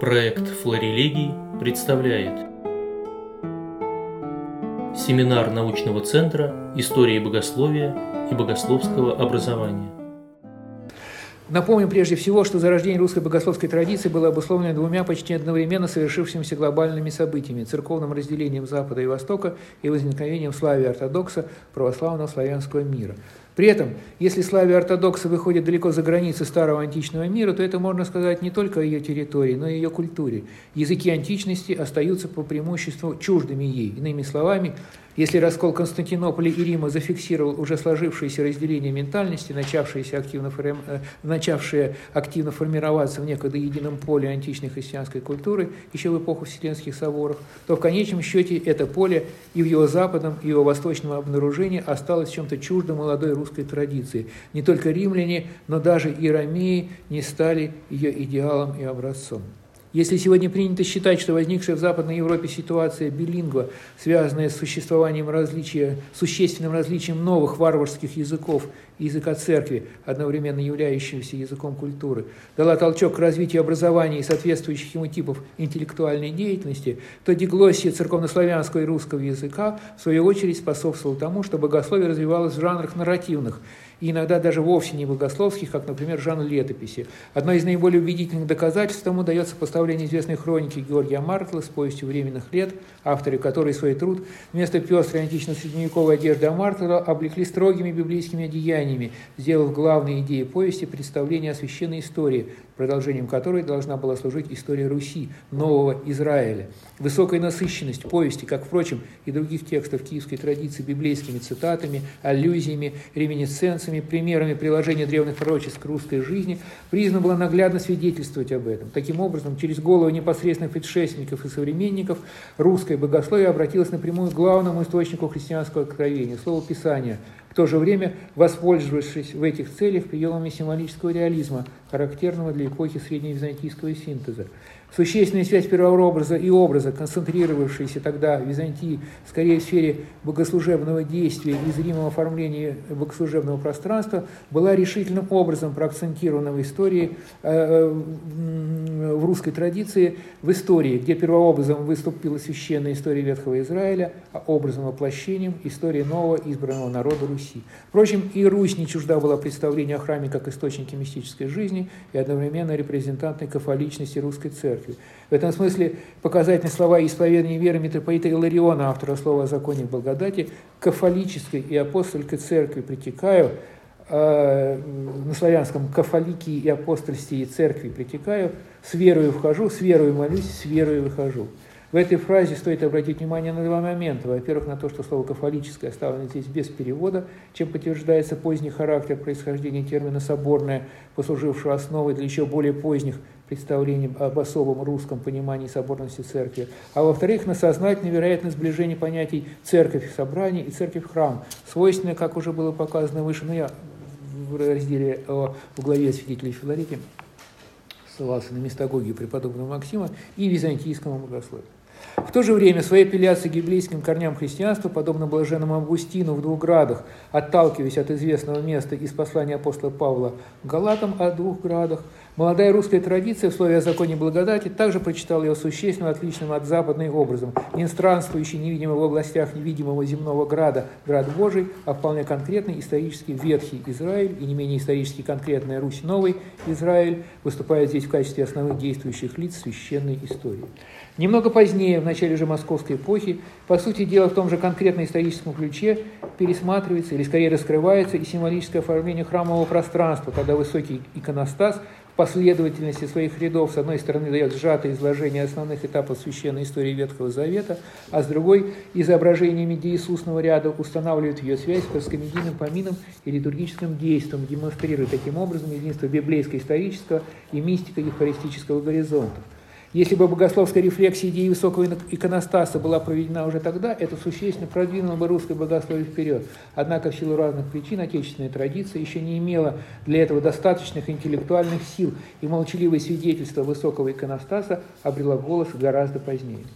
Проект «Флорелегий» представляет Семинар научного центра истории богословия и богословского образования. Напомним прежде всего, что зарождение русской богословской традиции было обусловлено двумя почти одновременно совершившимися глобальными событиями – церковным разделением Запада и Востока и возникновением славии ортодокса православного славянского мира. При этом, если славия ортодокса выходит далеко за границы старого античного мира, то это можно сказать не только о ее территории, но и ее культуре. Языки античности остаются по преимуществу чуждыми ей. Иными словами, если раскол Константинополя и Рима зафиксировал уже сложившееся разделение ментальности, начавшееся активно, э, начавшее активно формироваться в некогда едином поле античной христианской культуры еще в эпоху Вселенских соборов, то в конечном счете это поле и в его западном, и в его восточном обнаружении осталось чем-то чуждо молодой русской традиции. Не только римляне, но даже и ромеи не стали ее идеалом и образцом. Если сегодня принято считать, что возникшая в Западной Европе ситуация билингва, связанная с существованием различия, существенным различием новых варварских языков и языка церкви, одновременно являющегося языком культуры, дала толчок к развитию образования и соответствующих ему типов интеллектуальной деятельности, то диглоссия церковнославянского и русского языка, в свою очередь, способствовала тому, что богословие развивалось в жанрах нарративных, и иногда даже вовсе не богословских, как, например, жанр летописи. Одно из наиболее убедительных доказательств тому дается поставление известной хроники Георгия Мартла с повестью временных лет, авторы которой свой труд вместо пестрой антично-средневековой одежды Амартла облекли строгими библейскими одеяниями, сделав главной идеей повести представление о священной истории, продолжением которой должна была служить история Руси, нового Израиля. Высокая насыщенность повести, как, впрочем, и других текстов киевской традиции библейскими цитатами, аллюзиями, реминесценциями, примерами приложения древних пророчеств к русской жизни, признана была наглядно свидетельствовать об этом. Таким образом, через голову непосредственных предшественников и современников русское богословие обратилось напрямую к главному источнику христианского откровения, слову Писания – в то же время воспользовавшись в этих целях приемами символического реализма, характерного для эпохи средневизантийского синтеза. Существенная связь первообраза и образа, концентрировавшаяся тогда в Византии скорее в сфере богослужебного действия и зримого оформления богослужебного пространства, была решительным образом проакцентирована в истории, э, э, в русской традиции, в истории, где первообразом выступила священная история Ветхого Израиля, а образом воплощением истории нового избранного народа Руси. Впрочем, и Русь не чужда была представления о храме как источнике мистической жизни и одновременно репрезентантной кафоличности русской церкви церкви. В этом смысле показательные слова исповедания веры митрополита Илариона, автора слова о законе благодати, кафолической и апостольской церкви притекаю, э, на славянском кафолики и апостольстве и церкви притекаю, с верою вхожу, с верою молюсь, с верою выхожу. В этой фразе стоит обратить внимание на два момента. Во-первых, на то, что слово «кафолическое» оставлено здесь без перевода, чем подтверждается поздний характер происхождения термина «соборное», послужившего основой для еще более поздних представлений об особом русском понимании соборности церкви. А во-вторых, на сознательное вероятное сближение понятий «церковь» собрание и «церковь-храм», свойственное, как уже было показано выше, но я в разделе о, в главе свидетелей Филарите ссылался на местогогию преподобного Максима и византийскому богословию. В то же время своей апелляцией к библейским корням христианства, подобно блаженному Августину в двух градах, отталкиваясь от известного места из послания апостола Павла Галатам о двух градах, молодая русская традиция в слове о законе благодати также прочитала его существенно отличным от западной образом, не странствующий невидимо в областях невидимого земного града, град Божий, а вполне конкретный исторический ветхий Израиль и не менее исторически конкретная Русь новый Израиль выступает здесь в качестве основных действующих лиц священной истории. Немного позднее, в начале же московской эпохи, по сути дела в том же конкретно историческом ключе, пересматривается или скорее раскрывается и символическое оформление храмового пространства, когда высокий иконостас последовательности своих рядов с одной стороны дает сжатое изложение основных этапов священной истории Ветхого Завета, а с другой изображениями Иисусного ряда устанавливает ее связь с проскомедийным помином и литургическим действием, демонстрируя таким образом единство библейско-исторического и мистико-евхаристического горизонтов. Если бы богословская рефлексия идеи высокого иконостаса была проведена уже тогда, это существенно продвинуло бы русское богословие вперед. Однако в силу разных причин отечественная традиция еще не имела для этого достаточных интеллектуальных сил, и молчаливое свидетельство высокого иконостаса обрело голос гораздо позднее.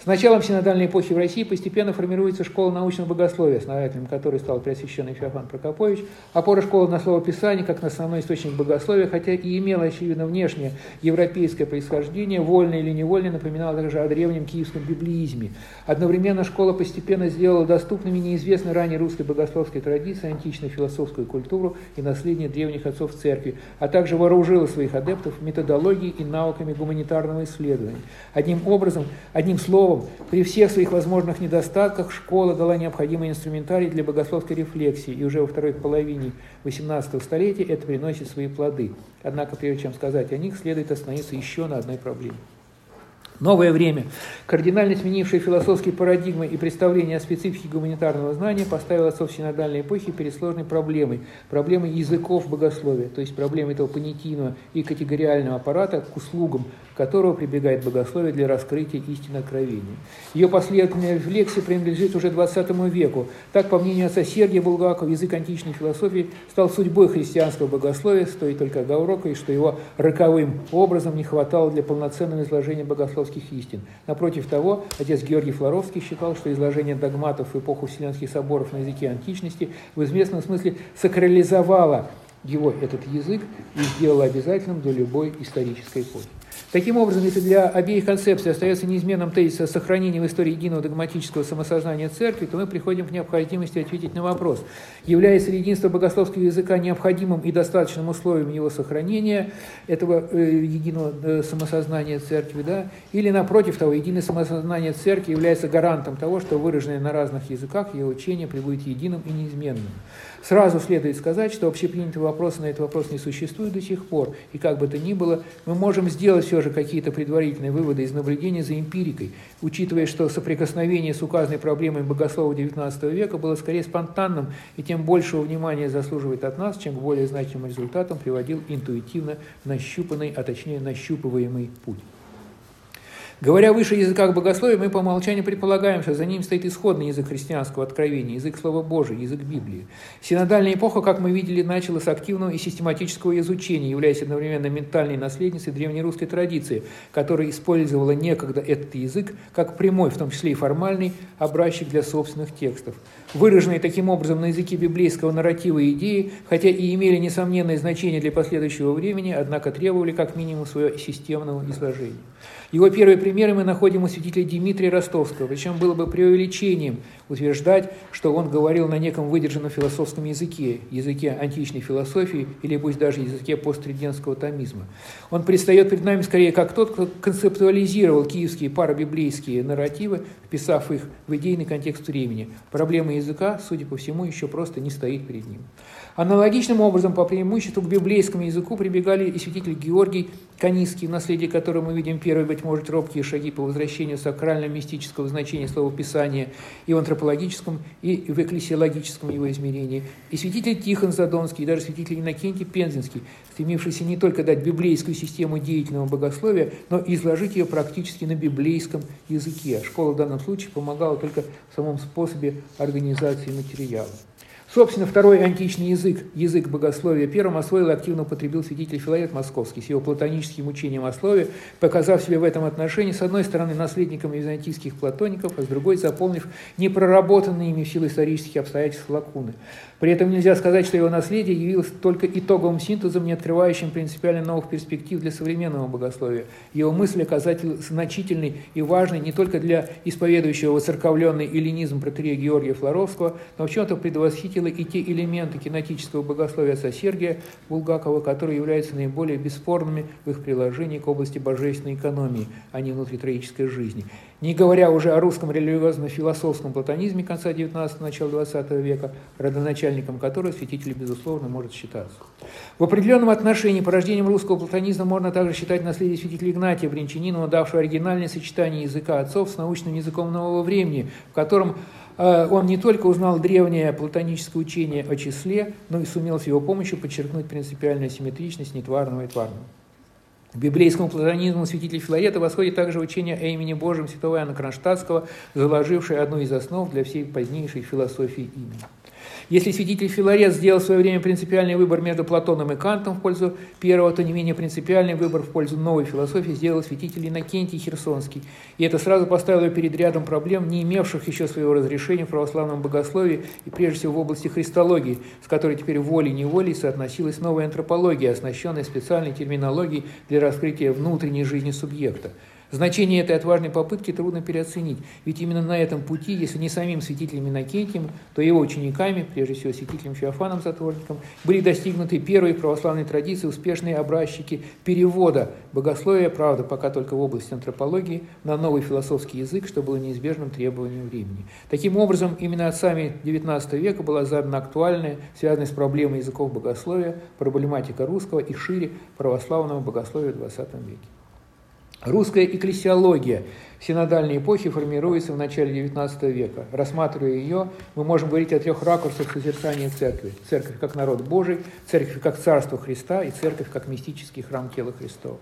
С началом синодальной эпохи в России постепенно формируется школа научного богословия, основателем которой стал Преосвященный Феофан Прокопович, опора школы на слово Писания как на основной источник богословия, хотя и имела, очевидно, внешнее европейское происхождение, вольно или невольно напоминала также о древнем киевском библиизме. Одновременно школа постепенно сделала доступными неизвестной ранее русской богословской традиции, античную философскую культуру и наследие древних отцов церкви, а также вооружила своих адептов методологией и науками гуманитарного исследования. Одним образом, одним словом, при всех своих возможных недостатках школа дала необходимый инструментарий для богословской рефлексии, и уже во второй половине XVIII столетия это приносит свои плоды. Однако, прежде чем сказать о них, следует остановиться еще на одной проблеме. Новое время, кардинально сменившее философские парадигмы и представления о специфике гуманитарного знания, поставило отцов синодальной эпохи перед сложной проблемой, проблемой языков богословия, то есть проблемой этого понятийного и категориального аппарата к услугам, которого прибегает богословие для раскрытия истины откровения. Ее последовательная рефлексия принадлежит уже XX веку. Так, по мнению отца Сергия Булгакова, язык античной философии стал судьбой христианского богословия, стоит только оговоркой, что его роковым образом не хватало для полноценного изложения богословских истин. Напротив того, отец Георгий Флоровский считал, что изложение догматов в эпоху Вселенских соборов на языке античности в известном смысле сакрализовало его этот язык и сделало обязательным для любой исторической эпохи. Таким образом, если для обеих концепций остается неизменным тезис о сохранении в истории единого догматического самосознания церкви, то мы приходим к необходимости ответить на вопрос, является ли единство богословского языка необходимым и достаточным условием его сохранения, этого э, единого э, самосознания церкви, да, или напротив того, единое самосознание церкви является гарантом того, что выраженное на разных языках ее учение прибудет единым и неизменным. Сразу следует сказать, что общепринятого вопроса на этот вопрос не существует до сих пор, и как бы то ни было, мы можем сделать все же какие-то предварительные выводы из наблюдения за эмпирикой, учитывая, что соприкосновение с указанной проблемой богослова XIX века было скорее спонтанным и тем большего внимания заслуживает от нас, чем к более значимым результатам приводил интуитивно нащупанный, а точнее нащупываемый путь. Говоря выше языках богословия, мы по умолчанию предполагаем, что за ним стоит исходный язык христианского откровения, язык Слова Божия, язык Библии. Синодальная эпоха, как мы видели, начала с активного и систематического изучения, являясь одновременно ментальной наследницей древнерусской традиции, которая использовала некогда этот язык как прямой, в том числе и формальный, образчик для собственных текстов. Выраженные таким образом на языке библейского нарратива идеи, хотя и имели несомненное значение для последующего времени, однако требовали как минимум своего системного изложения. Его первые примеры мы находим у святителя Дмитрия Ростовского, причем было бы преувеличением утверждать, что он говорил на неком выдержанном философском языке, языке античной философии или пусть даже языке посттридентского томизма. Он предстает перед нами скорее как тот, кто концептуализировал киевские парабиблейские нарративы, вписав их в идейный контекст времени. Проблема языка, судя по всему, еще просто не стоит перед ним. Аналогичным образом, по преимуществу к библейскому языку прибегали и святитель Георгий Канистский, в наследии которого мы видим первые, быть может, робкие шаги по возвращению сакрально-мистического значения слова Писания и в антропологическом, и в экклесиологическом его измерении, и святитель Тихон Задонский, и даже святитель Иннокентий Пензенский, стремившийся не только дать библейскую систему деятельного богословия, но и изложить ее практически на библейском языке. Школа в данном случае помогала только в самом способе организации материала. Собственно, второй античный язык, язык богословия, первым освоил и активно употребил святитель Филарет Московский с его платоническим учением о слове, показав себе в этом отношении, с одной стороны, наследником византийских платоников, а с другой, заполнив непроработанные ими в силу исторических обстоятельств лакуны. При этом нельзя сказать, что его наследие явилось только итоговым синтезом, не открывающим принципиально новых перспектив для современного богословия. Его мысль оказательно значительной и важной не только для исповедующего воцерковленный эллинизм протерея Георгия Флоровского, но в чем-то предвосхитила и те элементы кинетического богословия отца Сергия Булгакова, которые являются наиболее бесспорными в их приложении к области божественной экономии, а не внутритроической жизни. Не говоря уже о русском религиозно-философском платонизме конца XIX – начала XX века, родоначальником которого святитель, безусловно, может считаться. В определенном отношении порождением русского платонизма можно также считать наследие святителя Игнатия Бринчанинова, давшего оригинальное сочетание языка отцов с научным языком нового времени, в котором он не только узнал древнее платоническое учение о числе, но и сумел с его помощью подчеркнуть принципиальную симметричность нетварного и тварного. К библейскому платонизму святителя Филарета восходит также учение о имени Божьем святого Иоанна Кронштадтского, заложившее одну из основ для всей позднейшей философии имени. Если святитель Филарет сделал в свое время принципиальный выбор между Платоном и Кантом в пользу первого, то не менее принципиальный выбор в пользу новой философии сделал святитель Иннокентий Херсонский. И это сразу поставило перед рядом проблем, не имевших еще своего разрешения в православном богословии и прежде всего в области христологии, с которой теперь волей-неволей соотносилась новая антропология, оснащенная специальной терминологией для раскрытия внутренней жизни субъекта. Значение этой отважной попытки трудно переоценить, ведь именно на этом пути, если не самим святителем Иннокентием, то его учениками, прежде всего святителем Феофаном Затворником, были достигнуты первые православные традиции, успешные образчики перевода богословия, правда, пока только в области антропологии, на новый философский язык, что было неизбежным требованием времени. Таким образом, именно отцами XIX века была задана актуальная, связанная с проблемой языков богословия, проблематика русского и шире православного богословия в XX веке. Русская экклесиология синодальной эпохи формируется в начале XIX века. Рассматривая ее, мы можем говорить о трех ракурсах созерцания церкви. Церковь как народ Божий, церковь как царство Христа и церковь как мистический храм тела Христова.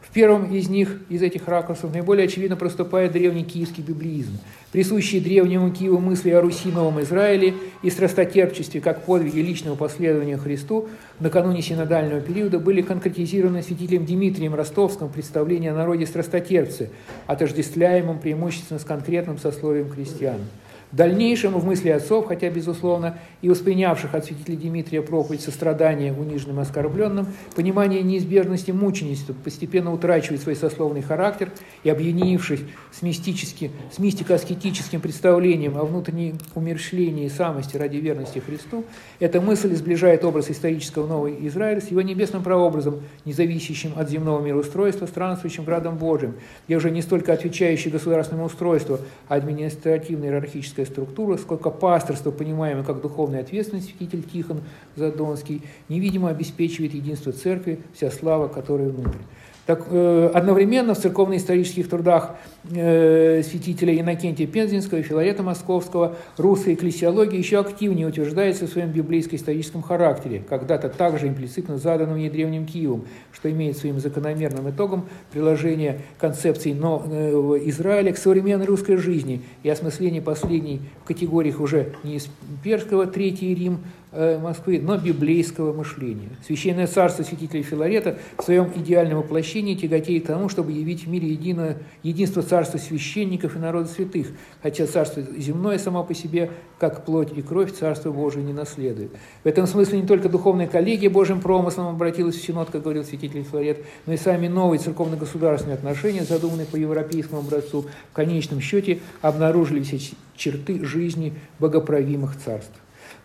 В первом из них, из этих ракурсов, наиболее очевидно проступает древний киевский библеизм, присущие древнему Киеву мысли о Руси Новом Израиле и страстотерпчестве как подвиге личного последования Христу накануне синодального периода были конкретизированы святителем Дмитрием Ростовским в представлении о народе страстотерпцы, отождествляемом преимущественно с конкретным сословием крестьян. В дальнейшем в мысли отцов, хотя, безусловно, и воспринявших от святителя Дмитрия проповедь сострадания униженным и оскорбленным, понимание неизбежности мученичества постепенно утрачивает свой сословный характер и, объединившись с, мистически, с мистико-аскетическим представлением о внутреннем умершлении и самости ради верности Христу, эта мысль сближает образ исторического Нового Израиля с его небесным прообразом, независящим от земного мироустройства, странствующим градом Божьим, где уже не столько отвечающий государственному устройству, а административно-иерархическая политическая структура, сколько пасторство, понимаемое как духовная ответственность, святитель Тихон Задонский, невидимо обеспечивает единство церкви, вся слава которой внутрь. Так, э, одновременно в церковно-исторических трудах святителя Иннокентия Пензенского и Филарета Московского русская экклесиология еще активнее утверждается в своем библейско-историческом характере, когда-то также имплицитно заданным ей Древним Киевом, что имеет своим закономерным итогом приложение концепции нового Израиля к современной русской жизни и осмысление последней в категориях уже не из перского Третий Рим, Э, Москвы, но библейского мышления. Священное царство святителя Филарета в своем идеальном воплощении тяготеет к тому, чтобы явить в мире единое, единство царства священников и народа святых, хотя царство земное само по себе, как плоть и кровь, царство Божие не наследует. В этом смысле не только духовная коллегия Божьим промыслом обратилась в Синод, как говорил святитель Филарет, но и сами новые церковно-государственные отношения, задуманные по европейскому образцу, в конечном счете обнаружили все черты жизни богоправимых царств.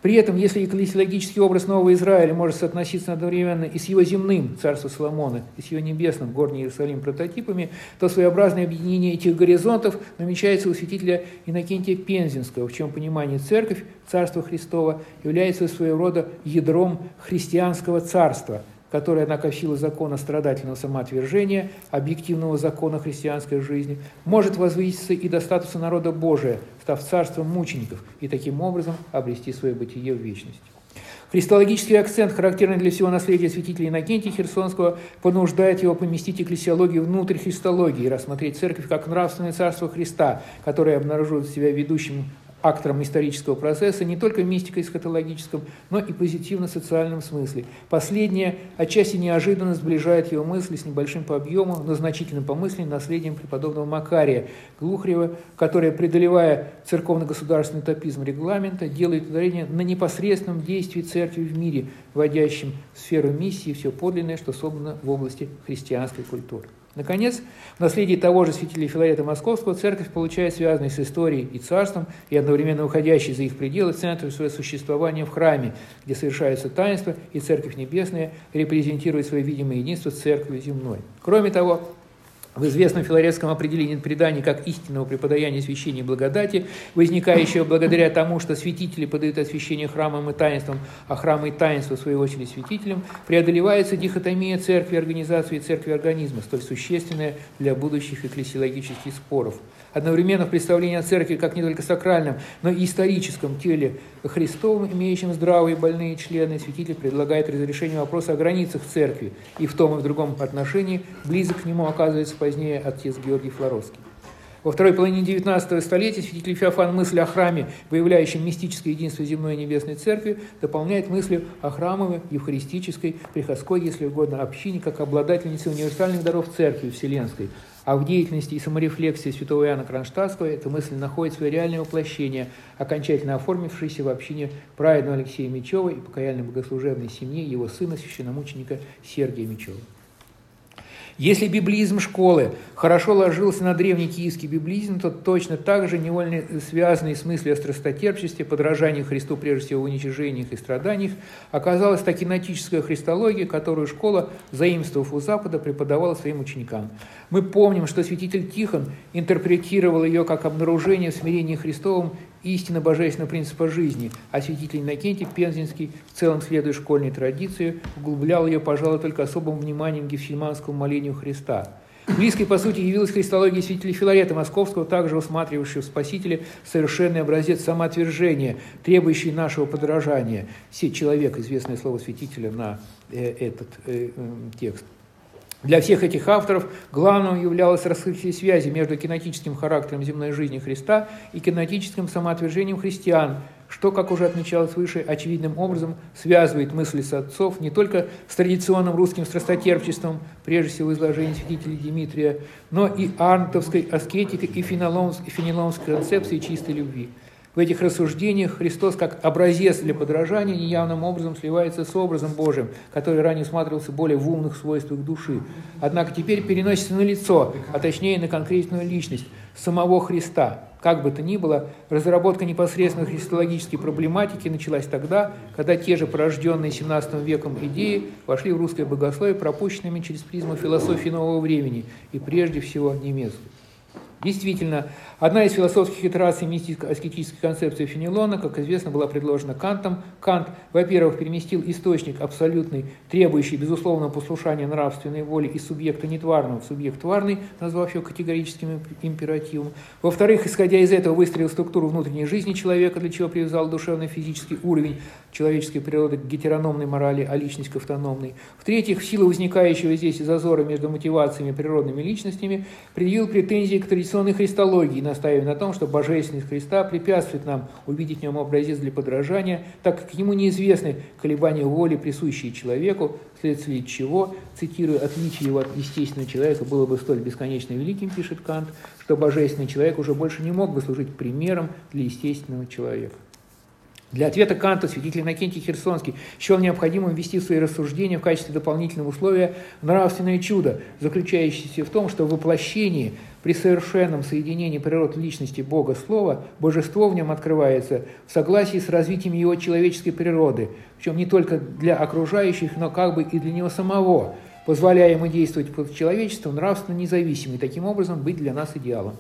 При этом, если экклесиологический образ Нового Израиля может соотноситься одновременно и с его земным, царство Соломона, и с его небесным, горний Иерусалим, прототипами, то своеобразное объединение этих горизонтов намечается у святителя Иннокентия Пензенского, в чем понимание церковь, царство Христова, является своего рода ядром христианского царства – которая, силу закона страдательного самоотвержения, объективного закона христианской жизни, может возвыситься и до статуса народа Божия, став царством мучеников, и таким образом обрести свое бытие в вечности. Христологический акцент, характерный для всего наследия святителя Иннокентия Херсонского, понуждает его поместить экклесиологию внутрь христологии и рассмотреть церковь как нравственное царство Христа, которое обнаруживает себя ведущим актором исторического процесса не только в мистико-эсхатологическом, но и позитивно-социальном смысле. Последнее отчасти неожиданно сближает его мысли с небольшим по объему, но значительным по мысли наследием преподобного Макария Глухарева, которое, преодолевая церковно-государственный топизм регламента, делает ударение на непосредственном действии церкви в мире, вводящем в сферу миссии все подлинное, что собрано в области христианской культуры. Наконец, в наследии того же святителя Филарета Московского церковь получает связанный с историей и царством и одновременно уходящий за их пределы центр своего существования в храме, где совершаются таинства, и Церковь Небесная репрезентирует свое видимое единство с Церковью земной. Кроме того, в известном филарецком определении преданий как истинного преподаяния священия благодати, возникающего благодаря тому, что святители подают освящение храмам и таинствам, а храмы и таинства, в свою очередь, святителям, преодолевается дихотомия церкви, организации и церкви организма, столь существенная для будущих экклесиологических споров – Одновременно в представлении о церкви как не только сакральном, но и историческом теле Христовом, имеющем здравые больные члены, святитель предлагает разрешение вопроса о границах церкви, и в том и в другом отношении близок к нему оказывается позднее отец Георгий Флоровский. Во второй половине XIX столетия святитель Феофан мысль о храме, выявляющем мистическое единство земной и небесной церкви, дополняет мыслью о храмовой, евхаристической, приходской, если угодно, общине, как обладательнице универсальных даров церкви вселенской. А в деятельности и саморефлексии святого Иоанна Кронштадтского эта мысль находит свое реальное воплощение, окончательно оформившееся в общине праведного Алексея Мечева и покаяльной богослужебной семьи его сына, священномученика Сергия Мечева. Если библизм школы хорошо ложился на древний киевский библизм, то точно так же невольно связанный с мыслью о страстотерпчести, подражании Христу прежде всего в уничижениях и страданиях, оказалась та кинетическая христология, которую школа, заимствовав у Запада, преподавала своим ученикам. Мы помним, что святитель Тихон интерпретировал ее как обнаружение в смирении Христовом истинно божественного принципа жизни, а святитель Иннокентий Пензенский, в целом следуя школьной традиции, углублял ее, пожалуй, только особым вниманием к гефсиманскому молению Христа. Близкой, по сути, явилась христология святителя Филарета Московского, также усматривающего в Спасителе совершенный образец самоотвержения, требующий нашего подражания. Все человек, известное слово святителя на э, этот э, э, текст. Для всех этих авторов главным являлось раскрытие связи между кинетическим характером земной жизни Христа и кинетическим самоотвержением христиан, что, как уже отмечалось выше, очевидным образом связывает мысли с отцов не только с традиционным русским страстотерпчеством, прежде всего изложение святителя Дмитрия, но и арнтовской аскетикой и фенеломской концепцией чистой любви – в этих рассуждениях Христос как образец для подражания неявным образом сливается с образом Божиим, который ранее усматривался более в умных свойствах души. Однако теперь переносится на лицо, а точнее на конкретную личность самого Христа. Как бы то ни было, разработка непосредственно христологической проблематики началась тогда, когда те же порожденные 17 веком идеи вошли в русское богословие пропущенными через призму философии нового времени и прежде всего немецкую. Действительно, одна из философских итераций мистическо-аскетической концепции Фенелона, как известно, была предложена Кантом. Кант, во-первых, переместил источник абсолютный, требующий безусловного послушания нравственной воли из субъекта нетварного в субъект тварный, назвав его категорическим императивом. Во-вторых, исходя из этого, выстроил структуру внутренней жизни человека, для чего привязал душевно-физический уровень человеческой природы к гетерономной морали, а личность к автономной. В-третьих, в силу возникающего здесь зазора между мотивациями и природными личностями, предъявил претензии к традиционному традиционной христологии, настаивая на том, что божественность Христа препятствует нам увидеть в нем образец для подражания, так как ему неизвестны колебания воли, присущие человеку, вследствие чего, цитирую, отличие его от естественного человека было бы столь бесконечно великим, пишет Кант, что божественный человек уже больше не мог бы служить примером для естественного человека. Для ответа Канта святитель Иннокентий Херсонский счел необходимым ввести в свои рассуждения в качестве дополнительного условия нравственное чудо, заключающееся в том, что в воплощении при совершенном соединении природ личности Бога Слова, божество в нем открывается в согласии с развитием его человеческой природы, причем не только для окружающих, но как бы и для него самого, позволяя ему действовать под человечеством нравственно независимо и таким образом быть для нас идеалом.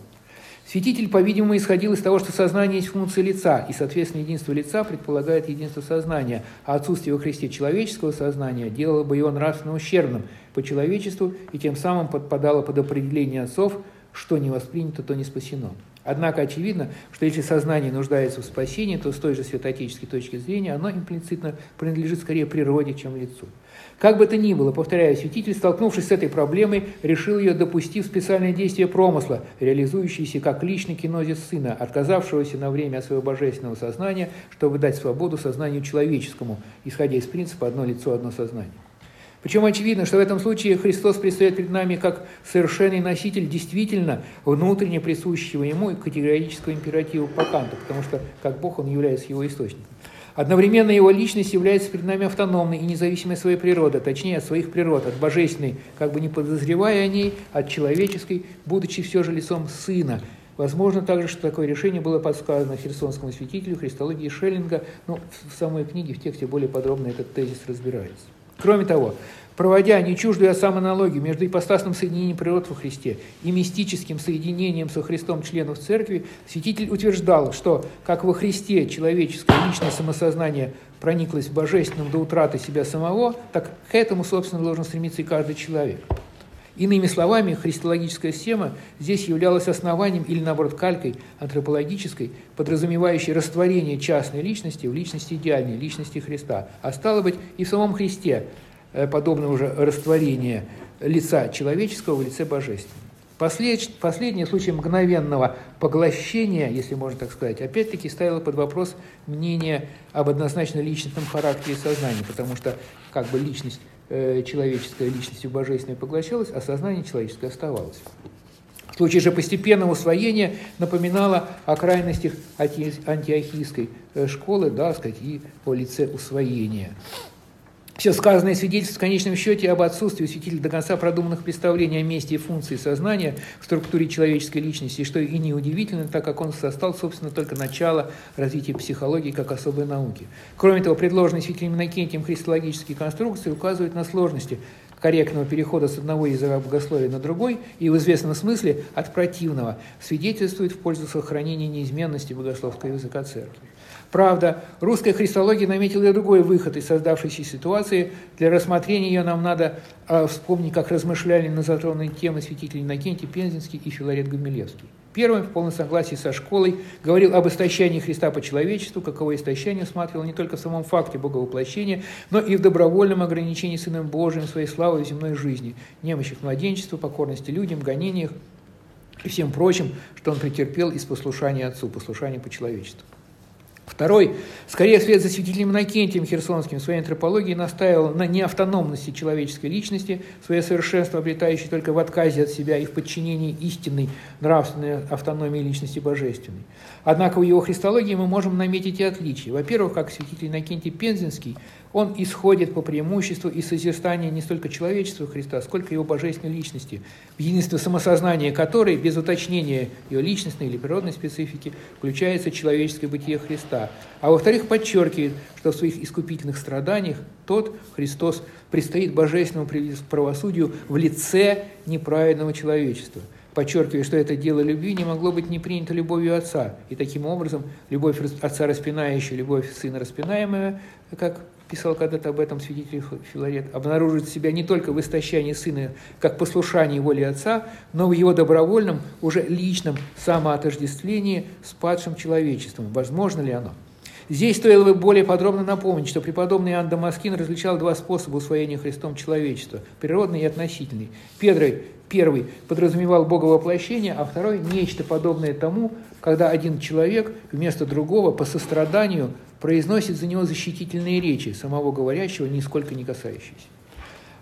Святитель, по-видимому, исходил из того, что сознание есть функция лица, и, соответственно, единство лица предполагает единство сознания, а отсутствие во Христе человеческого сознания делало бы его нравственно ущербным по человечеству и тем самым подпадало под определение отцов, что не воспринято, то не спасено. Однако очевидно, что если сознание нуждается в спасении, то с той же святоотеческой точки зрения оно имплицитно принадлежит скорее природе, чем лицу. Как бы то ни было, повторяю, святитель, столкнувшись с этой проблемой, решил ее допустив специальное действие промысла, реализующееся как личный кинозис сына, отказавшегося на время от своего божественного сознания, чтобы дать свободу сознанию человеческому, исходя из принципа «одно лицо, одно сознание». Причем очевидно, что в этом случае Христос предстает перед нами как совершенный носитель действительно внутренне присущего ему категорического императива по Канту, потому что как Бог он является его источником. Одновременно его личность является перед нами автономной и независимой от своей природы, точнее от своих природ, от божественной, как бы не подозревая о ней, от человеческой, будучи все же лицом Сына. Возможно также, что такое решение было подсказано херсонскому святителю христологии Шеллинга, но в самой книге, в тексте более подробно этот тезис разбирается. Кроме того, проводя не чуждую а самоаналогию между ипостасным соединением природ во Христе и мистическим соединением со Христом членов Церкви, святитель утверждал, что как во Христе человеческое личное самосознание прониклось в божественном до утраты себя самого, так к этому, собственно, должен стремиться и каждый человек. Иными словами, христологическая схема здесь являлась основанием или, наоборот, калькой антропологической, подразумевающей растворение частной личности в личности идеальной, личности Христа. А стало быть, и в самом Христе э, подобное уже растворение лица человеческого в лице божественного. Послед... Последний случай мгновенного поглощения, если можно так сказать, опять-таки ставило под вопрос мнение об однозначно личностном характере сознания, потому что как бы личность человеческая личностью божественной поглощалась, а сознание человеческое оставалось. В случае же постепенного усвоения напоминало о крайностях антиохийской э, школы, да, сказать, и о лице усвоения. Все сказанное свидетельствует в конечном счете об отсутствии у святителя до конца продуманных представлений о месте и функции сознания в структуре человеческой личности, что и неудивительно, так как он состал, собственно, только начало развития психологии как особой науки. Кроме того, предложенные святителем Иннокентием христологические конструкции указывают на сложности корректного перехода с одного языка богословия на другой и в известном смысле от противного свидетельствует в пользу сохранения неизменности богословского языка церкви. Правда, русская христология наметила другой выход из создавшейся ситуации. Для рассмотрения ее нам надо э, вспомнить, как размышляли на затронутые темы святители Иннокентий Пензенский и Филарет Гумилевский. Первым, в полном согласии со школой, говорил об истощении Христа по человечеству, каково истощение усматривал не только в самом факте боговоплощения, но и в добровольном ограничении Сыном Божиим своей славы в земной жизни, немощи младенчеству, покорности людям, гонениях и всем прочим, что он претерпел из послушания Отцу, послушания по человечеству. Второй, скорее вслед за святителем Иннокентием Херсонским в своей антропологии настаивал на неавтономности человеческой личности, свое совершенство, обретающее только в отказе от себя и в подчинении истинной нравственной автономии личности божественной. Однако в его христологии мы можем наметить и отличия. Во-первых, как святитель Иннокентий Пензенский, он исходит по преимуществу из созерцания не столько человечества Христа, сколько его божественной личности, в единство самосознания которой, без уточнения ее личностной или природной специфики, включается человеческое бытие Христа. А во-вторых, подчеркивает, что в своих искупительных страданиях тот, Христос, предстоит божественному правосудию в лице неправедного человечества – подчеркивая, что это дело любви не могло быть не принято любовью отца. И таким образом любовь отца распинающая, любовь сына распинаемая, как писал когда-то об этом свидетель Филарет, обнаружит себя не только в истощании сына, как послушании воли отца, но в его добровольном, уже личном самоотождествлении с падшим человечеством. Возможно ли оно? Здесь стоило бы более подробно напомнить, что преподобный Иоанн Дамаскин различал два способа усвоения Христом человечества – природный и относительный. Первый, первый подразумевал боговоплощение, а второй – нечто подобное тому, когда один человек вместо другого по состраданию произносит за него защитительные речи, самого говорящего нисколько не касающиеся.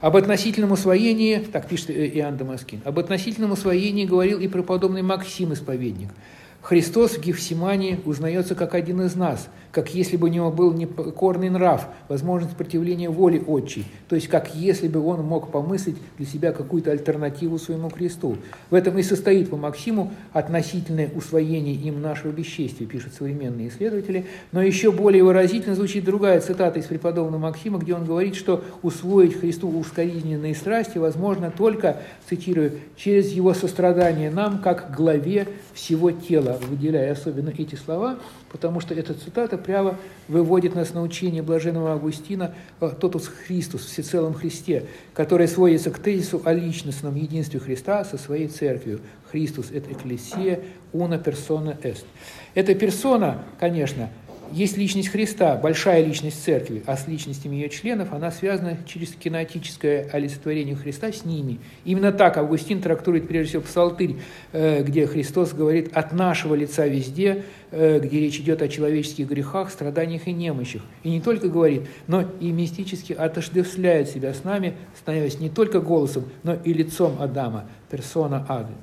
Об относительном усвоении, так пишет Иоанн Дамаскин, об относительном усвоении говорил и преподобный Максим Исповедник – Христос в Гефсимании узнается как один из нас, как если бы у него был непокорный нрав, возможность сопротивления воли отчей, то есть как если бы он мог помыслить для себя какую-то альтернативу своему кресту. В этом и состоит по Максиму относительное усвоение им нашего бесчестия, пишут современные исследователи, но еще более выразительно звучит другая цитата из преподобного Максима, где он говорит, что усвоить Христу ускорительные страсти возможно только, цитирую, через его сострадание нам, как главе всего тела, выделяя особенно эти слова, потому что эта цитата прямо выводит нас на учение блаженного Августина «Тотус Христус» всецелом Христе, которое сводится к тезису о личностном единстве Христа со своей церковью. Христус – это экклесия, уна персона эст. Эта персона, конечно, есть личность Христа, большая личность церкви, а с личностями ее членов она связана через кинетическое олицетворение Христа с ними. Именно так Августин трактует прежде всего псалтырь, э, где Христос говорит «от нашего лица везде», э, где речь идет о человеческих грехах, страданиях и немощах. И не только говорит, но и мистически отождествляет себя с нами, становясь не только голосом, но и лицом Адама, персона Ады.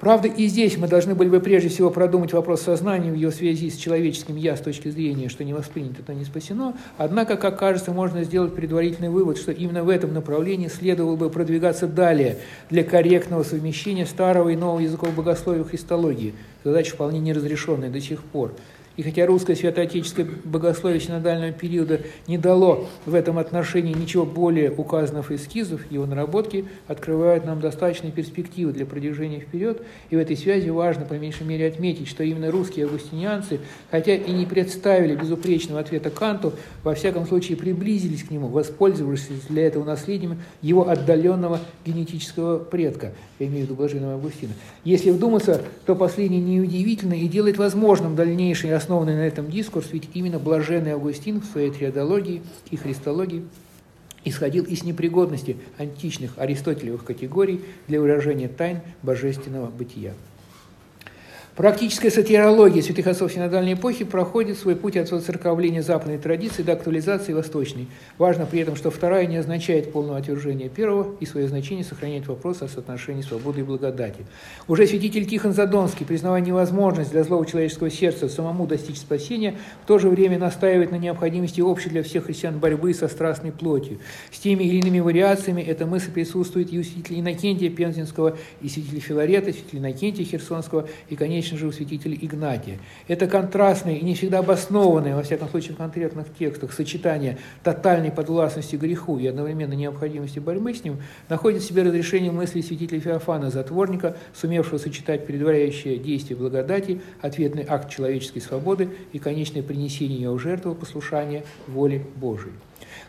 Правда, и здесь мы должны были бы прежде всего продумать вопрос сознания в ее связи с человеческим «я» с точки зрения, что не воспринято, то не спасено. Однако, как кажется, можно сделать предварительный вывод, что именно в этом направлении следовало бы продвигаться далее для корректного совмещения старого и нового языков богословия и христологии. Задача вполне неразрешенная до сих пор. И хотя русское святоотеческое богословие синодального периода не дало в этом отношении ничего более указанных эскизов, его наработки открывают нам достаточные перспективы для продвижения вперед, и в этой связи важно по меньшей мере отметить, что именно русские августинианцы, хотя и не представили безупречного ответа Канту, во всяком случае приблизились к нему, воспользовавшись для этого наследием его отдаленного генетического предка, я имею в виду блаженного Августина. Если вдуматься, то последний неудивительно и делает возможным дальнейшее основанный на этом дискурс, ведь именно блаженный Августин в своей триадологии и христологии исходил из непригодности античных аристотелевых категорий для выражения тайн божественного бытия. Практическая сатирология святых отцов синодальной эпохи проходит свой путь от церковления западной традиции до актуализации восточной. Важно при этом, что вторая не означает полного отвержения первого и свое значение сохраняет вопрос о соотношении свободы и благодати. Уже святитель Тихон Задонский, признавая невозможность для злого человеческого сердца самому достичь спасения, в то же время настаивает на необходимости общей для всех христиан борьбы со страстной плотью. С теми или иными вариациями эта мысль присутствует и у святителя Иннокентия Пензенского, и святителя Филарета, святителя Иннокентия Херсонского, и, конечно, конечно же, у святителя Игнатия. Это контрастное и не всегда обоснованное, во всяком случае в конкретных текстах, сочетание тотальной подвластности греху и одновременно необходимости борьбы с ним находит в себе разрешение мысли святителя Феофана, затворника, сумевшего сочетать предваряющее действие благодати, ответный акт человеческой свободы и конечное принесение ее в жертву послушания воле Божией.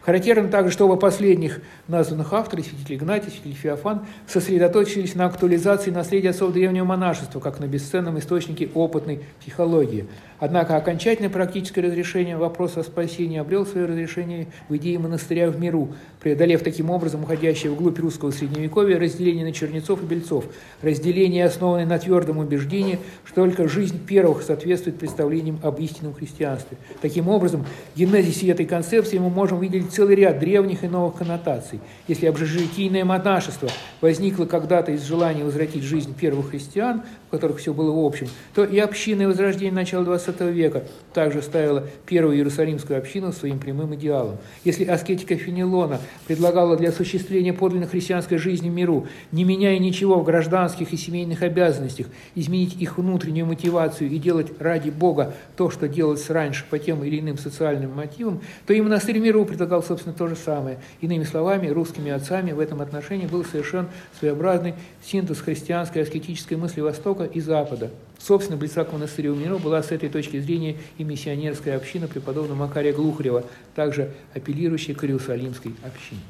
Характерно также, что оба последних названных авторы, святитель Игнатий, святитель Феофан, сосредоточились на актуализации наследия отцов древнего монашества, как на бесценном источнике опытной психологии – Однако окончательное практическое разрешение вопроса о спасении обрел свое разрешение в идее монастыря в миру, преодолев таким образом уходящее вглубь русского средневековья разделение на чернецов и бельцов, разделение, основанное на твердом убеждении, что только жизнь первых соответствует представлениям об истинном христианстве. Таким образом, в генезисе этой концепции мы можем видеть целый ряд древних и новых коннотаций. Если общежитийное монашество возникло когда-то из желания возвратить жизнь первых христиан, в которых все было в общем, то и общинное возрождение начала 20 XX века также ставила первую Иерусалимскую общину своим прямым идеалом. Если аскетика Фенелона предлагала для осуществления подлинной христианской жизни миру, не меняя ничего в гражданских и семейных обязанностях, изменить их внутреннюю мотивацию и делать ради Бога то, что делалось раньше по тем или иным социальным мотивам, то и монастырь миру предлагал, собственно, то же самое. Иными словами, русскими отцами в этом отношении был совершен своеобразный синтез христианской аскетической мысли Востока и Запада. Собственно, Блицак монастыря у Миро была с этой точки зрения и миссионерская община преподобного Макария Глухарева, также апеллирующая к Иерусалимской общине.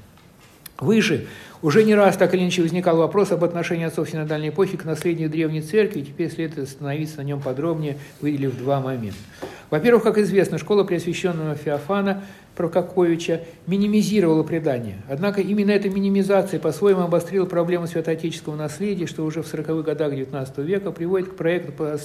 Выше уже не раз так или иначе возникал вопрос об отношении отцов синодальной эпохи к наследию Древней Церкви, и теперь следует остановиться на нем подробнее, выделив два момента. Во-первых, как известно, школа Преосвященного Феофана Прокоповича минимизировала предание. Однако именно эта минимизация по-своему обострила проблему святоотеческого наследия, что уже в 40-х годах XIX века приводит к проекту по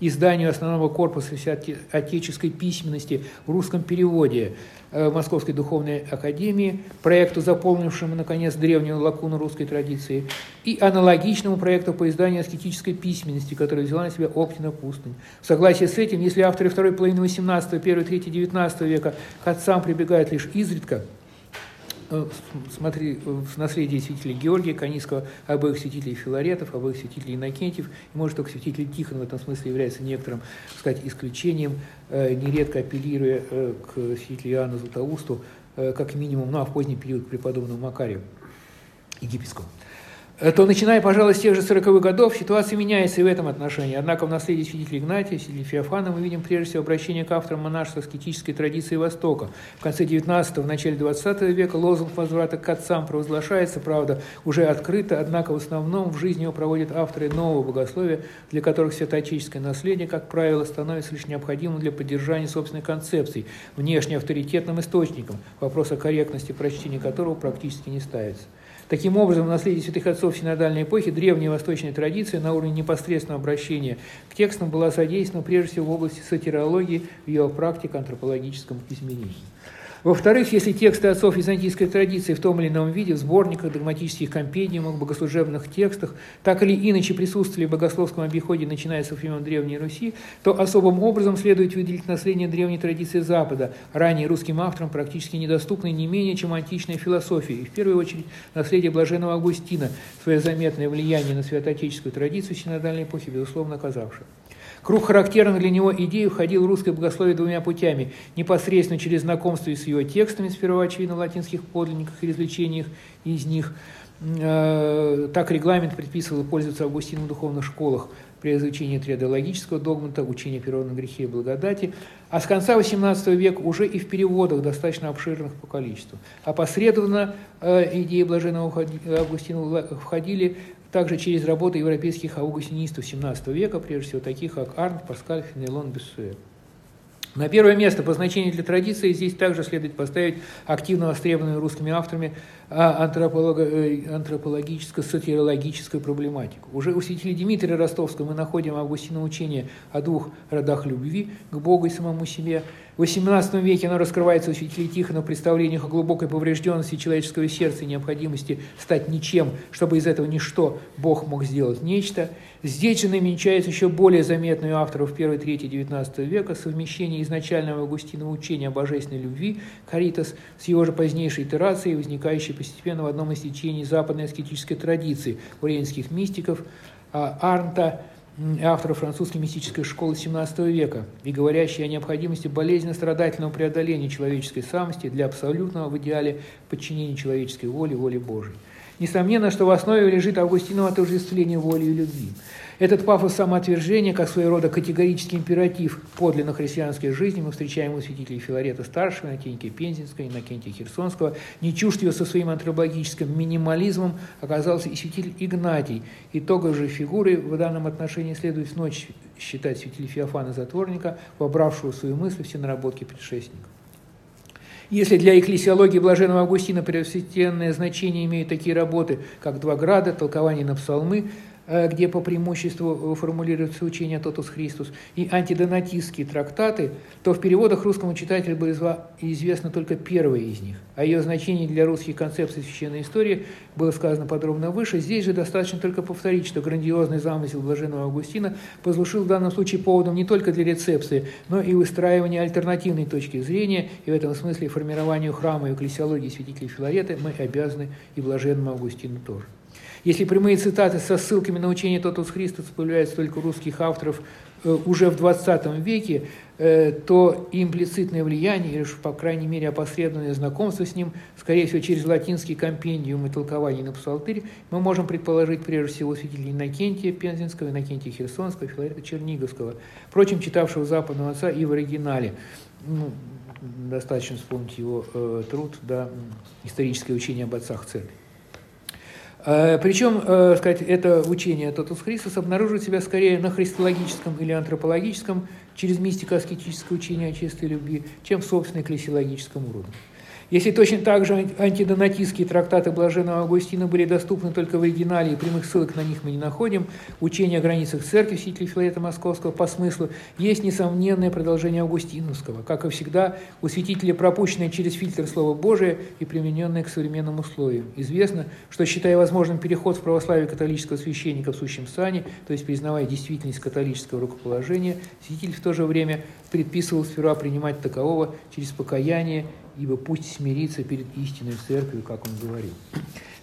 изданию основного корпуса святоотеческой письменности в русском переводе Московской Духовной Академии, проекту, заполнившему, наконец, древнюю лакуну русской традиции, и аналогичному проекту по изданию аскетической письменности, который взяла на себя Оптина Пустынь. В согласии с этим, если авторы второй половины XVIII, первой трети XIX века к отцам прибегают лишь изредка, Э, смотри, в наследии святителя Георгия Каниского, обоих святителей Филаретов, обоих святителей Иннокентьев, и, может, только святитель Тихон в этом смысле является некоторым, так сказать, исключением, э, нередко апеллируя э, к святителю Иоанну Златоусту, как минимум, ну а в поздний период к преподобному Макарию египетскому то начиная, пожалуй, с тех же 40-х годов, ситуация меняется и в этом отношении. Однако в наследии святителя Игнатия, святителя Феофана мы видим прежде всего обращение к авторам монашества аскетической традиции Востока. В конце 19-го, в начале 20 века лозунг возврата к отцам провозглашается, правда, уже открыто, однако в основном в жизни его проводят авторы нового богословия, для которых святоотеческое наследие, как правило, становится лишь необходимым для поддержания собственной концепции, внешне авторитетным источником, вопрос о корректности прочтения которого практически не ставится. Таким образом, в наследии святых отцов синодальной эпохи древняя восточная традиция на уровне непосредственного обращения к текстам была задействована прежде всего в области сатирологии в ее практике антропологическом измерении. Во-вторых, если тексты отцов византийской традиции в том или ином виде, в сборниках, догматических компедиумах, богослужебных текстах, так или иначе присутствовали в богословском обиходе, начиная со времен Древней Руси, то особым образом следует выделить наследие древней традиции Запада, ранее русским авторам практически недоступной не менее, чем античная философия, и в первую очередь наследие блаженного Августина, свое заметное влияние на святоотеческую традицию синодальной эпохи, безусловно, оказавшее. Круг характерных для него идей входил в русское богословие двумя путями. Непосредственно через знакомство с ее текстами, сперва очевидно латинских подлинниках и развлечениях из них. Э, так регламент предписывал пользоваться Августином в духовных школах при изучении триадологического догмата, учения природы на грехе и благодати, а с конца XVIII века уже и в переводах достаточно обширных по количеству. Опосредованно э, идеи блаженного Августина входили также через работы европейских августинистов XVII века, прежде всего таких как Арнт, Паскаль, Фенелон, Бессуэ. На первое место по значению для традиции здесь также следует поставить активно востребованную русскими авторами а, э, антропологическо-сатирологическую проблематику. Уже у святителя Дмитрия Ростовского мы находим Августина учение о двух родах любви к Богу и самому себе. В XVIII веке оно раскрывается у святителя Тихона в представлениях о глубокой поврежденности человеческого сердца и необходимости стать ничем, чтобы из этого ничто Бог мог сделать нечто. Здесь же намечается еще более заметный у авторов 1-3 XIX века совмещение изначального Августина учения о божественной любви, Каритас, с его же позднейшей итерацией, возникающей постепенно в одном из течений западной аскетической традиции уренских мистиков а, Арнта, автора французской мистической школы XVII века и говорящий о необходимости болезненно-страдательного преодоления человеческой самости для абсолютного в идеале подчинения человеческой воли воле Божией. Несомненно, что в основе лежит Августиново отождествление воли и любви. Этот пафос самоотвержения, как своего рода категорический императив подлинно христианской жизни, мы встречаем у святителей Филарета Старшего, Иннокентия Пензенского, Иннокентия Херсонского. Не чужд его со своим антропологическим минимализмом оказался и святитель Игнатий. Итоговой же фигурой в данном отношении следует в ночь считать святителя Феофана Затворника, вобравшего в свою мысль все наработки предшественников. Если для экклесиологии Блаженного Августина первостепенное значение имеют такие работы, как «Два града», «Толкование на псалмы», где по преимуществу э, формулируется учение Тотус Христус, и антидонатистские трактаты, то в переводах русскому читателю было известно только первое из них. О ее значении для русских концепций священной истории было сказано подробно выше. Здесь же достаточно только повторить, что грандиозный замысел Блаженного Августина послужил в данном случае поводом не только для рецепции, но и выстраивания альтернативной точки зрения, и в этом смысле формированию храма и экклесиологии святителей Филарета мы обязаны и Блаженному Августину тоже. Если прямые цитаты со ссылками на учение Тотус Христос появляются только у русских авторов э, уже в 20 веке, э, то имплицитное влияние, или, по крайней мере, опосредованное знакомство с ним, скорее всего, через латинский компендиум и толкование на псалтырь, мы можем предположить прежде всего святителей Иннокентия Пензенского, Иннокентия Херсонского, Филарета Черниговского, впрочем, читавшего западного отца и в оригинале. Ну, достаточно вспомнить его э, труд, да, историческое учение об отцах церкви. Э, Причем, э, сказать, это учение Тотус Христос обнаруживает себя скорее на христологическом или антропологическом, через мистико-аскетическое учение о чистой любви, чем в собственном экклесиологическом уровне. Если точно так же антидонатистские трактаты Блаженного Августина были доступны только в оригинале, и прямых ссылок на них мы не находим, учение о границах церкви святителя Филарета Московского по смыслу есть несомненное продолжение Августиновского, как и всегда, у святителя пропущенное через фильтр Слова Божия и примененное к современным условиям. Известно, что, считая возможным переход в православие католического священника в сущем сане, то есть признавая действительность католического рукоположения, святитель в то же время предписывал сперва принимать такового через покаяние ибо пусть смирится перед истинной церковью, как он говорил.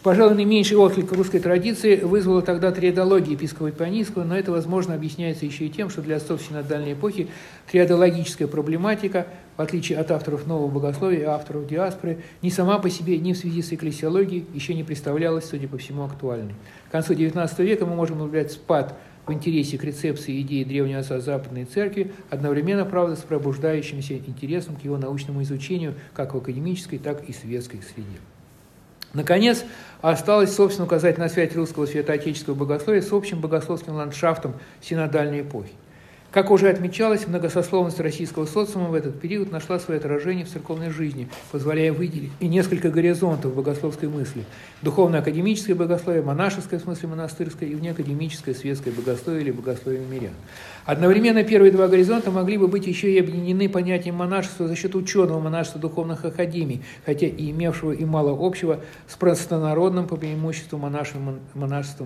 Пожалуй, наименьший отклик русской традиции вызвала тогда триадология епископа Ипанийского, но это, возможно, объясняется еще и тем, что для отцов синодальной эпохи триадологическая проблематика, в отличие от авторов нового богословия и авторов диаспоры, ни сама по себе, ни в связи с экклесиологией еще не представлялась, судя по всему, актуальной. К концу XIX века мы можем наблюдать спад в интересе к рецепции идеи древнего отца Западной Церкви, одновременно, правда, с пробуждающимся интересом к его научному изучению как в академической, так и светской среде. Наконец, осталось, собственно, указать на связь русского святоотеческого богословия с общим богословским ландшафтом синодальной эпохи. Как уже отмечалось, многосословность российского социума в этот период нашла свое отражение в церковной жизни, позволяя выделить и несколько горизонтов богословской мысли. Духовно-академическое богословие, монашеское в смысле монастырское и внеакадемическое светское богословие или богословие мирян. Одновременно первые два горизонта могли бы быть еще и объединены понятием монашества за счет ученого монашества духовных академий, хотя и имевшего и мало общего с простонародным по преимуществу монашеством,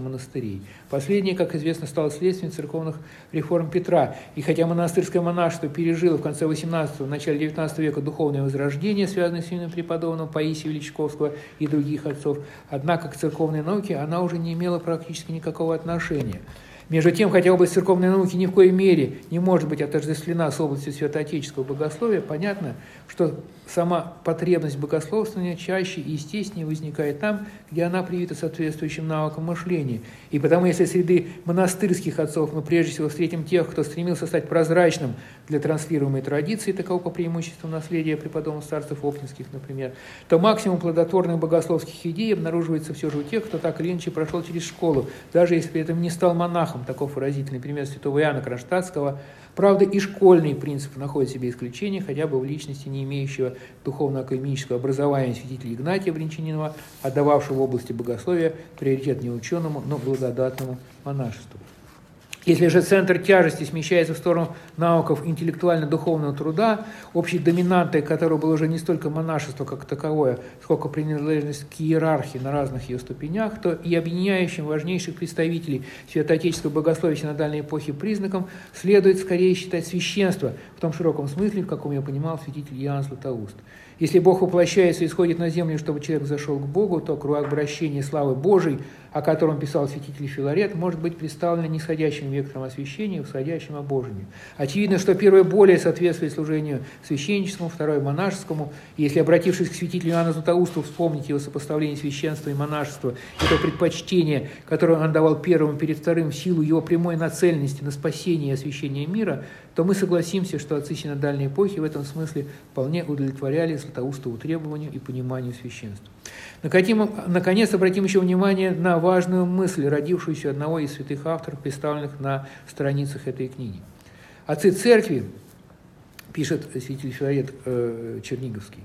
монастырей. Последнее, как известно, стало следствием церковных реформ Петра, и хотя монастырское монашество пережило в конце XVIII – начале XIX века духовное возрождение, связанное с именем преподобного Паисия Величковского и других отцов, однако к церковной науке она уже не имела практически никакого отношения – между тем, хотя область церковной науки ни в коей мере не может быть отождествлена с областью святоотеческого богословия, понятно, что сама потребность богословствования чаще и естественнее возникает там, где она привита соответствующим навыкам мышления. И потому, если среди монастырских отцов мы прежде всего встретим тех, кто стремился стать прозрачным для транслируемой традиции, такого по преимуществу наследия преподобных старцев Оптинских, например, то максимум плодотворных богословских идей обнаруживается все же у тех, кто так или иначе прошел через школу, даже если при этом не стал монахом, таков выразительный пример святого Иоанна Кронштадтского. Правда, и школьный принцип находит себе исключение, хотя бы в личности, не имеющего духовно-академического образования святителя Игнатия Бринчанинова, отдававшего в области богословия приоритет не ученому, но благодатному монашеству. Если же центр тяжести смещается в сторону науков интеллектуально-духовного труда, общей доминантой которого было уже не столько монашество как таковое, сколько принадлежность к иерархии на разных ее ступенях, то и объединяющим важнейших представителей святоотеческого богословия синодальной эпохи признаком следует скорее считать священство в том широком смысле, в каком я понимал святитель Иоанн Златоуст. Если Бог воплощается и исходит на землю, чтобы человек зашел к Богу, то круг обращения славы Божией, о котором писал святитель Филарет, может быть представлен нисходящим вектором освящения и восходящим обожению. Очевидно, что первое более соответствует служению священническому, второе – монашескому. Если, обратившись к святителю Иоанну Златоусту, вспомнить его сопоставление священства и монашества, это предпочтение, которое он давал первому перед вторым в силу его прямой нацеленности на спасение и освящение мира, то мы согласимся, что отцы синодальной эпохи в этом смысле вполне удовлетворяли Златоустову требованию и пониманию священства. Наконец, обратим еще внимание на важную мысль, родившуюся одного из святых авторов, представленных на страницах этой книги. Отцы церкви, пишет святитель Филарет э, Черниговский,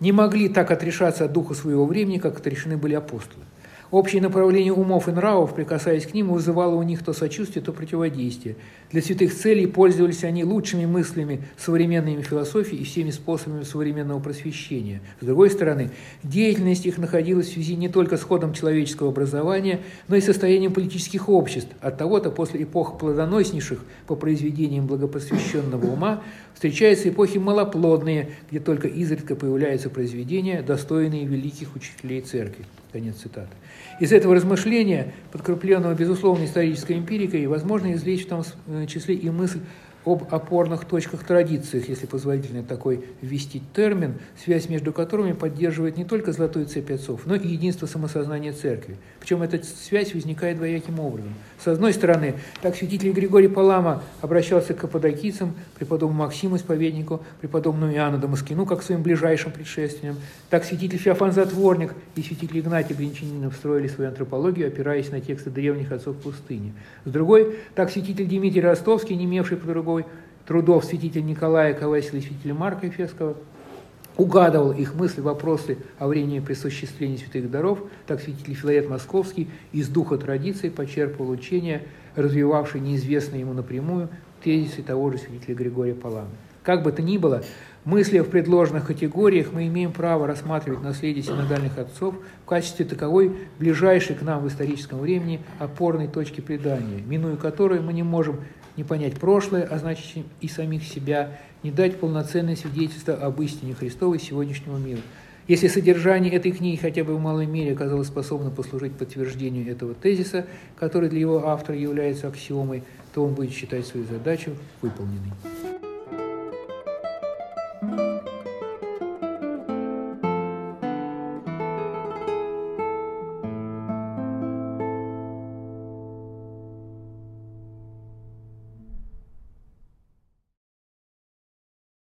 не могли так отрешаться от духа своего времени, как отрешены были апостолы. Общее направление умов и нравов, прикасаясь к ним, вызывало у них то сочувствие, то противодействие. Для святых целей пользовались они лучшими мыслями современной философии и всеми способами современного просвещения. С другой стороны, деятельность их находилась в связи не только с ходом человеческого образования, но и состоянием политических обществ. От того-то после эпох плодоноснейших по произведениям благопросвещенного ума встречаются эпохи малоплодные, где только изредка появляются произведения, достойные великих учителей церкви. Конец цитаты. Из этого размышления, подкрепленного, безусловно, исторической эмпирикой, возможно извлечь в том э, числе и мысль об опорных точках традициях, если позволительно такой ввести термин, связь между которыми поддерживает не только золотую цепь отцов, но и единство самосознания церкви. Причем эта связь возникает двояким образом. С одной стороны, так святитель Григорий Палама обращался к каппадокийцам, преподобному Максиму Исповеднику, преподобному Иоанну Дамаскину, как своим ближайшим предшественникам. Так святитель Феофан Затворник и святитель Игнатий Бринчанинов строили свою антропологию, опираясь на тексты древних отцов пустыни. С другой, так святитель Дмитрий Ростовский, не имевший по другой трудов святителя Николая Ковасила и святителя Марка Ефесского, угадывал их мысли, вопросы о времени присуществления святых даров, так святитель Филарет Московский из духа традиции почерпывал учения, развивавшие неизвестные ему напрямую тезисы того же святителя Григория Палама. Как бы то ни было, мысли в предложенных категориях мы имеем право рассматривать наследие синодальных отцов в качестве таковой ближайшей к нам в историческом времени опорной точки предания, минуя которой мы не можем не понять прошлое, а значит и самих себя, не дать полноценное свидетельство об истине Христовой сегодняшнего мира. Если содержание этой книги хотя бы в малой мере оказалось способно послужить подтверждению этого тезиса, который для его автора является аксиомой, то он будет считать свою задачу выполненной.